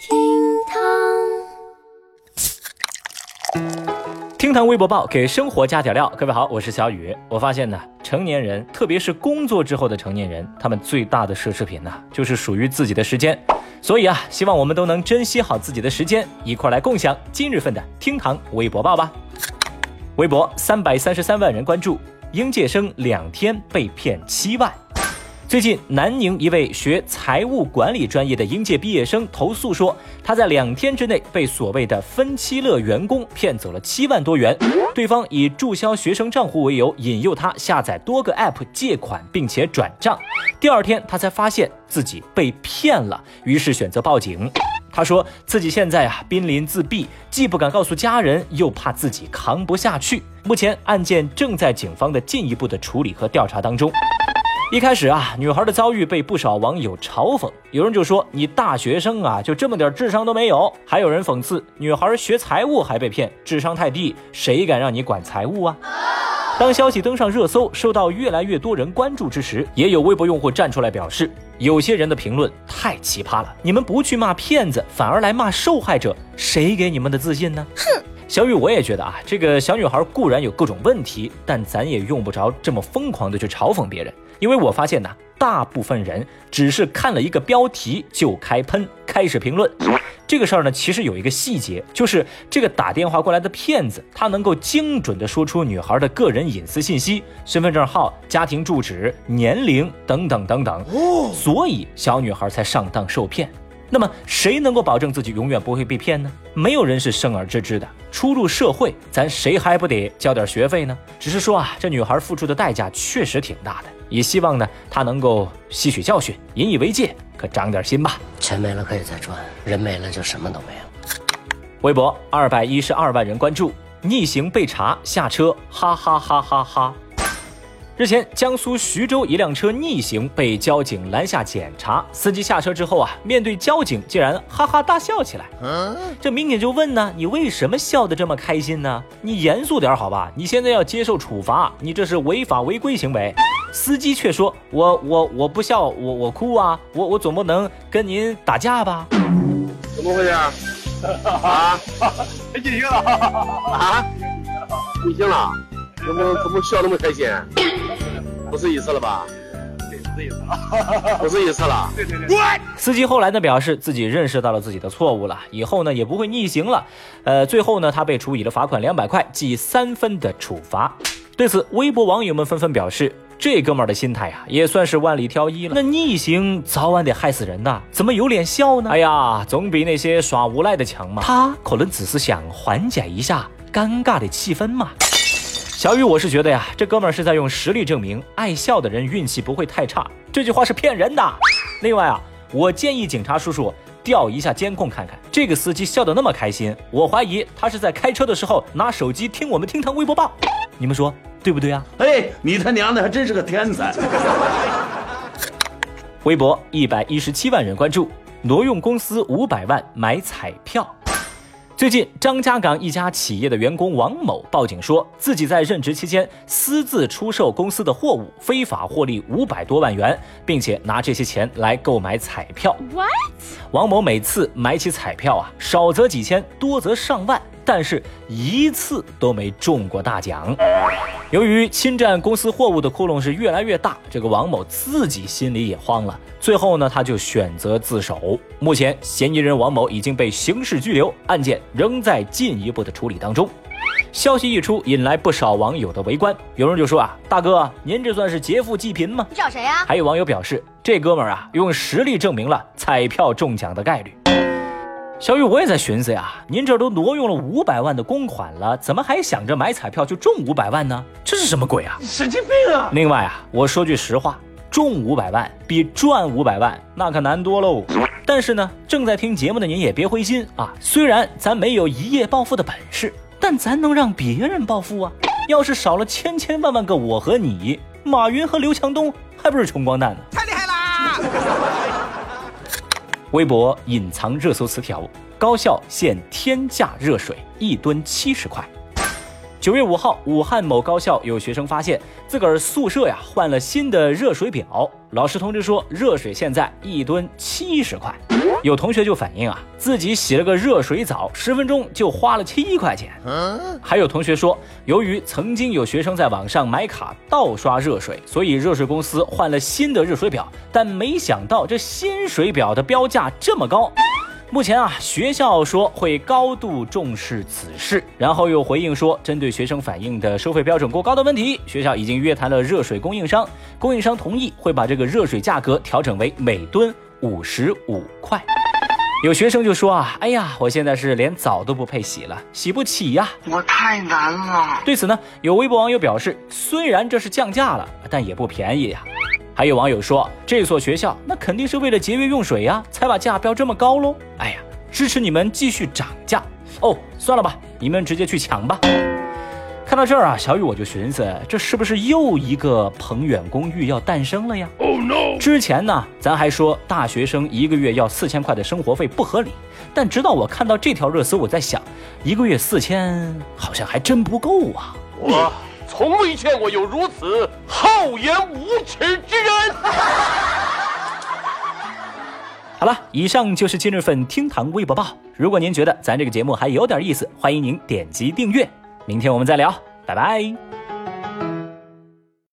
厅堂厅堂微博报给生活加点料。各位好，我是小雨。我发现呢，成年人，特别是工作之后的成年人，他们最大的奢侈品呢，就是属于自己的时间。所以啊，希望我们都能珍惜好自己的时间，一块来共享今日份的厅堂微博报吧。微博三百三十三万人关注，应届生两天被骗七万。最近，南宁一位学财务管理专业的应届毕业生投诉说，他在两天之内被所谓的分期乐员工骗走了七万多元。对方以注销学生账户为由，引诱他下载多个 App 借款，并且转账。第二天，他才发现自己被骗了，于是选择报警。他说自己现在啊濒临自闭，既不敢告诉家人，又怕自己扛不下去。目前案件正在警方的进一步的处理和调查当中。一开始啊，女孩的遭遇被不少网友嘲讽，有人就说你大学生啊，就这么点智商都没有；还有人讽刺女孩学财务还被骗，智商太低，谁敢让你管财务啊？当消息登上热搜，受到越来越多人关注之时，也有微博用户站出来表示，有些人的评论太奇葩了，你们不去骂骗子，反而来骂受害者，谁给你们的自信呢？哼！小雨，我也觉得啊，这个小女孩固然有各种问题，但咱也用不着这么疯狂的去嘲讽别人。因为我发现呢，大部分人只是看了一个标题就开喷，开始评论。这个事儿呢，其实有一个细节，就是这个打电话过来的骗子，他能够精准的说出女孩的个人隐私信息、身份证号、家庭住址、年龄等等等等，所以小女孩才上当受骗。那么谁能够保证自己永远不会被骗呢？没有人是生而知之的。初入社会，咱谁还不得交点学费呢？只是说啊，这女孩付出的代价确实挺大的。也希望呢，她能够吸取教训，引以为戒，可长点心吧。钱没了可以再赚，人没了就什么都没了。微博二百一十二万人关注，逆行被查下车，哈哈哈哈哈。日前，江苏徐州一辆车逆行被交警拦下检查，司机下车之后啊，面对交警竟然哈哈大笑起来。这民警就问呢：“你为什么笑得这么开心呢？你严肃点好吧，你现在要接受处罚，你这是违法违规行为。”司机却说：“我我我不笑，我我哭啊，我我总不能跟您打架吧？”怎么回事？啊？逆行了？啊？逆行了？怎么怎么笑那么开心？不是一次了吧？不是一次了，不是一次了。对 对对。司机后来呢表示自己认识到了自己的错误了，以后呢也不会逆行了。呃，最后呢他被处以了罚款两百块，记三分的处罚。对此，微博网友们纷纷表示，这哥们儿的心态啊也算是万里挑一了。那逆行早晚得害死人呐，怎么有脸笑呢？哎呀，总比那些耍无赖的强嘛。他可能只是想缓解一下尴尬的气氛嘛。小雨，我是觉得呀，这哥们儿是在用实力证明，爱笑的人运气不会太差。这句话是骗人的。另外啊，我建议警察叔叔调一下监控看看，这个司机笑得那么开心，我怀疑他是在开车的时候拿手机听我们厅堂微博报。你们说对不对啊？哎，你他娘的还真是个天才！微博一百一十七万人关注，挪用公司五百万买彩票。最近，张家港一家企业的员工王某报警说，自己在任职期间私自出售公司的货物，非法获利五百多万元，并且拿这些钱来购买彩票。What？王某每次买起彩票啊，少则几千，多则上万。但是一次都没中过大奖。由于侵占公司货物的窟窿是越来越大，这个王某自己心里也慌了。最后呢，他就选择自首。目前，嫌疑人王某已经被刑事拘留，案件仍在进一步的处理当中。消息一出，引来不少网友的围观。有人就说啊，大哥，您这算是劫富济贫吗？你找谁呀？还有网友表示，这哥们儿啊，用实力证明了彩票中奖的概率。小雨，我也在寻思呀，您这都挪用了五百万的公款了，怎么还想着买彩票就中五百万呢？这是什么鬼啊？神经病啊！另外啊，我说句实话，中五百万比赚五百万那可难多喽。但是呢，正在听节目的您也别灰心啊，虽然咱没有一夜暴富的本事，但咱能让别人暴富啊。要是少了千千万万个我和你，马云和刘强东还不是穷光蛋呢？太厉害啦！微博隐藏热搜词条：高校现天价热水一吨七十块。九月五号，武汉某高校有学生发现自个儿宿舍呀换了新的热水表，老师通知说热水现在一吨七十块。有同学就反映啊，自己洗了个热水澡，十分钟就花了七块钱。还有同学说，由于曾经有学生在网上买卡盗刷热水，所以热水公司换了新的热水表，但没想到这新水表的标价这么高。目前啊，学校说会高度重视此事，然后又回应说，针对学生反映的收费标准过高的问题，学校已经约谈了热水供应商，供应商同意会把这个热水价格调整为每吨五十五块。有学生就说啊，哎呀，我现在是连澡都不配洗了，洗不起呀，我太难了。对此呢，有微博网友表示，虽然这是降价了，但也不便宜呀。还有网友说，这所学校那肯定是为了节约用水呀，才把价标这么高喽。哎呀，支持你们继续涨价哦。算了吧，你们直接去抢吧。看到这儿啊，小雨我就寻思，这是不是又一个鹏远公寓要诞生了呀？Oh no！之前呢，咱还说大学生一个月要四千块的生活费不合理，但直到我看到这条热搜，我在想，一个月四千好像还真不够啊。我从未见过有如此厚颜无耻之人。好了，以上就是今日份厅堂微博报。如果您觉得咱这个节目还有点意思，欢迎您点击订阅。明天我们再聊，拜拜。